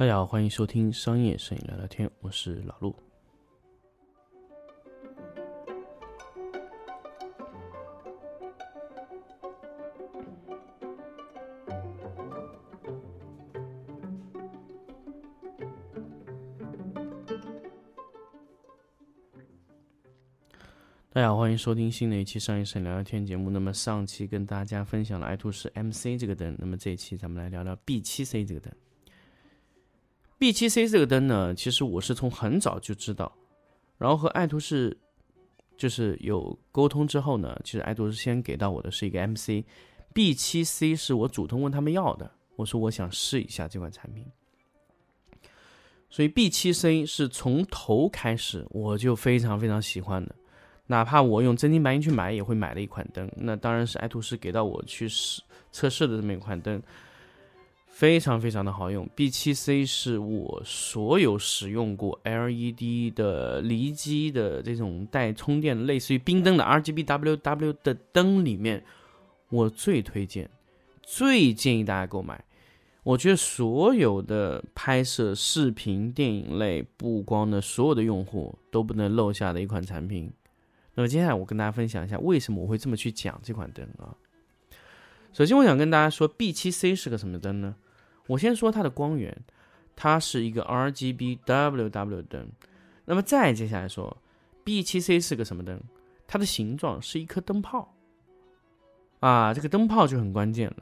大家好，欢迎收听商业摄影聊聊天，我是老陆。大家好，欢迎收听新的一期商业摄影聊聊天节目。那么上期跟大家分享了爱图仕 MC 这个灯，那么这一期咱们来聊聊 B7C 这个灯。B7C 这个灯呢，其实我是从很早就知道，然后和爱图仕就是有沟通之后呢，其实爱图仕先给到我的是一个 MC，B7C 是我主动问他们要的，我说我想试一下这款产品，所以 B7C 是从头开始我就非常非常喜欢的，哪怕我用真金白银去买也会买的一款灯，那当然是爱图仕给到我去试测试的这么一款灯。非常非常的好用，B7C 是我所有使用过 LED 的离机的这种带充电，类似于冰灯的 RGBWW 的灯里面，我最推荐、最建议大家购买。我觉得所有的拍摄视频、电影类布光的所有的用户都不能漏下的一款产品。那么接下来我跟大家分享一下为什么我会这么去讲这款灯啊。首先，我想跟大家说，B7C 是个什么灯呢？我先说它的光源，它是一个 RGBWW 灯。那么再接下来说，B7C 是个什么灯？它的形状是一颗灯泡。啊，这个灯泡就很关键了。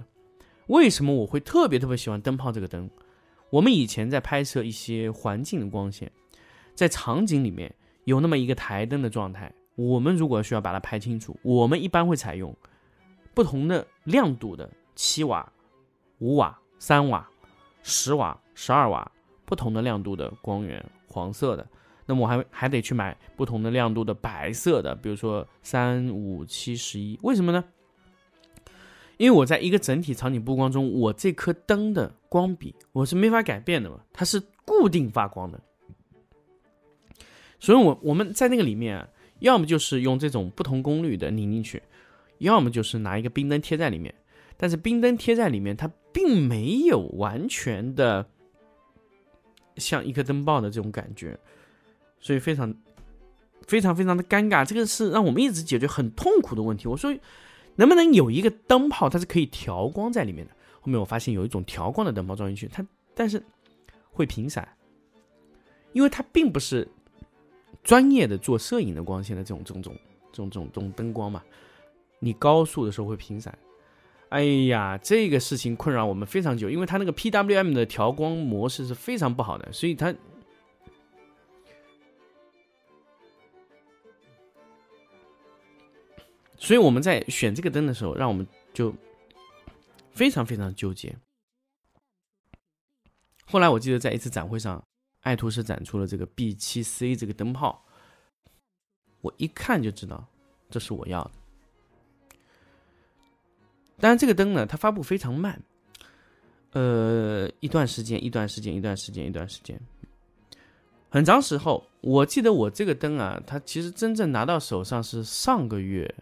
为什么我会特别特别喜欢灯泡这个灯？我们以前在拍摄一些环境的光线，在场景里面有那么一个台灯的状态，我们如果需要把它拍清楚，我们一般会采用不同的亮度的七瓦、五瓦、三瓦。十瓦、十二瓦不同的亮度的光源，黄色的，那么我还还得去买不同的亮度的白色的，比如说三、五、七、十一，为什么呢？因为我在一个整体场景布光中，我这颗灯的光比我是没法改变的嘛，它是固定发光的，所以我我们在那个里面，要么就是用这种不同功率的拧进去，要么就是拿一个冰灯贴在里面。但是冰灯贴在里面，它并没有完全的像一颗灯泡的这种感觉，所以非常非常非常的尴尬。这个是让我们一直解决很痛苦的问题。我说，能不能有一个灯泡，它是可以调光在里面的？后面我发现有一种调光的灯泡装进去，它但是会频闪，因为它并不是专业的做摄影的光线的这种这种这种这种这种灯光嘛，你高速的时候会频闪。哎呀，这个事情困扰我们非常久，因为它那个 PWM 的调光模式是非常不好的，所以它，所以我们在选这个灯的时候，让我们就非常非常纠结。后来我记得在一次展会上，爱图仕展出了这个 B7C 这个灯泡，我一看就知道这是我要的。当然，这个灯呢，它发布非常慢，呃，一段时间，一段时间，一段时间，一段时间，很长时候。我记得我这个灯啊，它其实真正拿到手上是上个月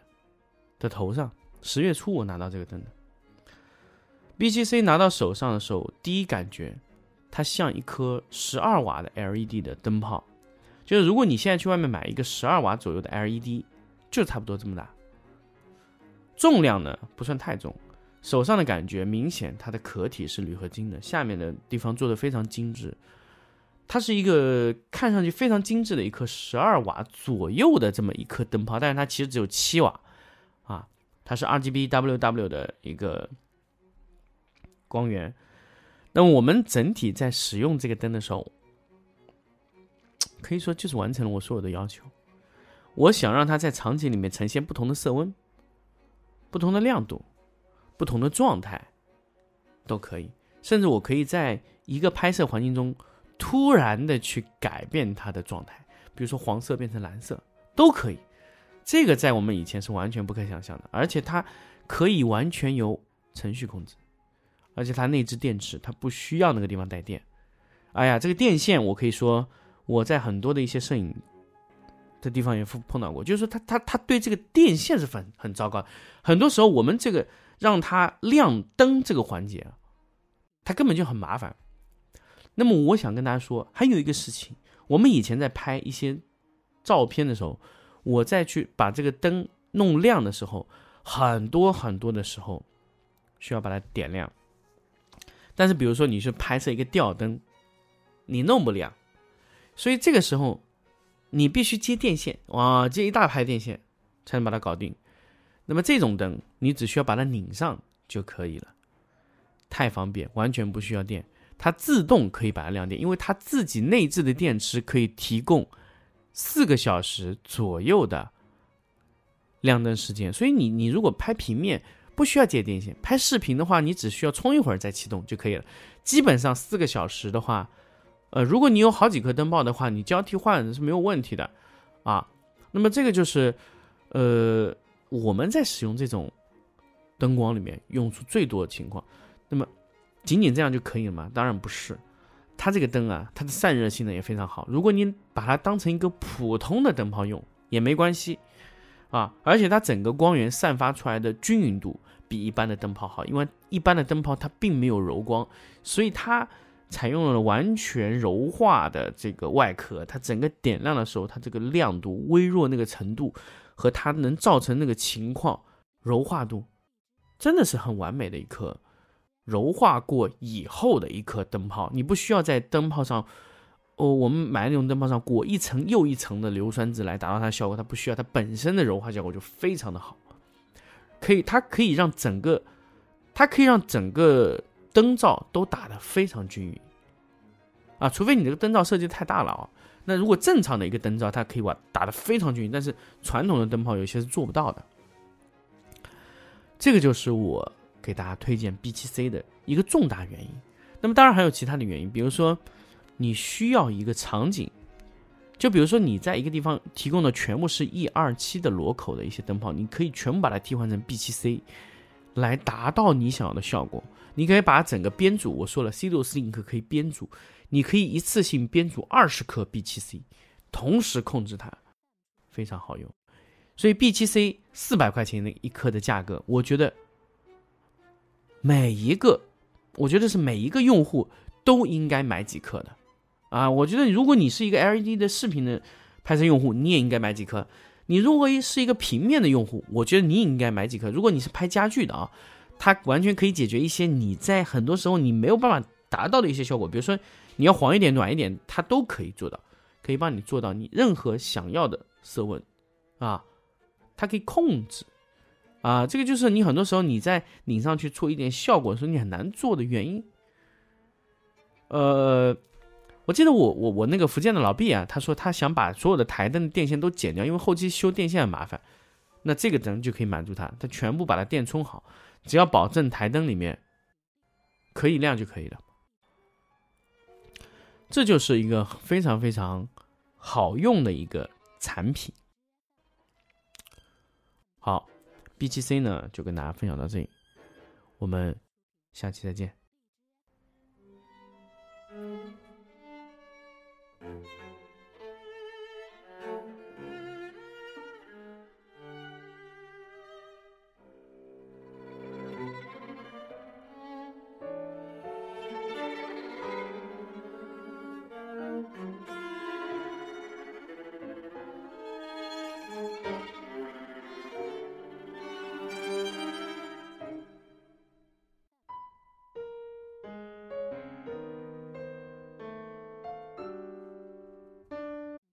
的头上，十月初我拿到这个灯的。BGC 拿到手上的时候，第一感觉，它像一颗十二瓦的 LED 的灯泡，就是如果你现在去外面买一个十二瓦左右的 LED，就差不多这么大。重量呢不算太重，手上的感觉明显，它的壳体是铝合金的，下面的地方做的非常精致。它是一个看上去非常精致的一颗十二瓦左右的这么一颗灯泡，但是它其实只有七瓦啊，它是 RGBWW 的一个光源。那么我们整体在使用这个灯的时候，可以说就是完成了我所有的要求。我想让它在场景里面呈现不同的色温。不同的亮度，不同的状态，都可以。甚至我可以在一个拍摄环境中，突然的去改变它的状态，比如说黄色变成蓝色，都可以。这个在我们以前是完全不可想象的，而且它可以完全由程序控制，而且它内置电池，它不需要那个地方带电。哎呀，这个电线，我可以说我在很多的一些摄影。的地方也碰碰到过，就是说他他他对这个电线是很很糟糕，很多时候我们这个让它亮灯这个环节啊，它根本就很麻烦。那么我想跟大家说，还有一个事情，我们以前在拍一些照片的时候，我再去把这个灯弄亮的时候，很多很多的时候需要把它点亮。但是比如说你去拍摄一个吊灯，你弄不亮，所以这个时候你必须接电线，哇，接一大排电线才能把它搞定。那么这种灯，你只需要把它拧上就可以了，太方便，完全不需要电。它自动可以把它亮电，因为它自己内置的电池可以提供四个小时左右的亮灯时间，所以你你如果拍平面不需要接电线，拍视频的话，你只需要充一会儿再启动就可以了。基本上四个小时的话，呃，如果你有好几颗灯泡的话，你交替换是没有问题的啊。那么这个就是呃我们在使用这种灯光里面用处最多的情况，那么。仅仅这样就可以了吗？当然不是，它这个灯啊，它的散热性能也非常好。如果你把它当成一个普通的灯泡用也没关系啊，而且它整个光源散发出来的均匀度比一般的灯泡好，因为一般的灯泡它并没有柔光，所以它采用了完全柔化的这个外壳，它整个点亮的时候，它这个亮度、微弱那个程度和它能造成那个情况柔化度，真的是很完美的一颗。柔化过以后的一颗灯泡，你不需要在灯泡上，哦，我们买那种灯泡上裹一层又一层的硫酸纸来达到它的效果，它不需要，它本身的柔化效果就非常的好，可以，它可以让整个，它可以让整个灯罩都打得非常均匀，啊，除非你这个灯罩设计太大了啊，那如果正常的一个灯罩，它可以把打得非常均匀，但是传统的灯泡有些是做不到的，这个就是我。给大家推荐 B7C 的一个重大原因，那么当然还有其他的原因，比如说你需要一个场景，就比如说你在一个地方提供的全部是 E 二七的螺口的一些灯泡，你可以全部把它替换成 B7C，来达到你想要的效果。你可以把整个编组，我说了，C 六四 Link 可以编组，你可以一次性编组二十颗 B7C，同时控制它，非常好用。所以 B7C 四百块钱的一颗的价格，我觉得。每一个，我觉得是每一个用户都应该买几颗的，啊，我觉得如果你是一个 LED 的视频的拍摄用户，你也应该买几颗。你如果是一个平面的用户，我觉得你也应该买几颗。如果你是拍家具的啊，它完全可以解决一些你在很多时候你没有办法达到的一些效果，比如说你要黄一点、暖一点，它都可以做到，可以帮你做到你任何想要的色温，啊，它可以控制。啊，这个就是你很多时候你在拧上去出一点效果的时候，你很难做的原因。呃，我记得我我我那个福建的老毕啊，他说他想把所有的台灯的电线都剪掉，因为后期修电线很麻烦。那这个灯就可以满足他，他全部把它电充好，只要保证台灯里面可以亮就可以了。这就是一个非常非常好用的一个产品。好 b 七 c 呢就跟大家分享到这里我们下期再见。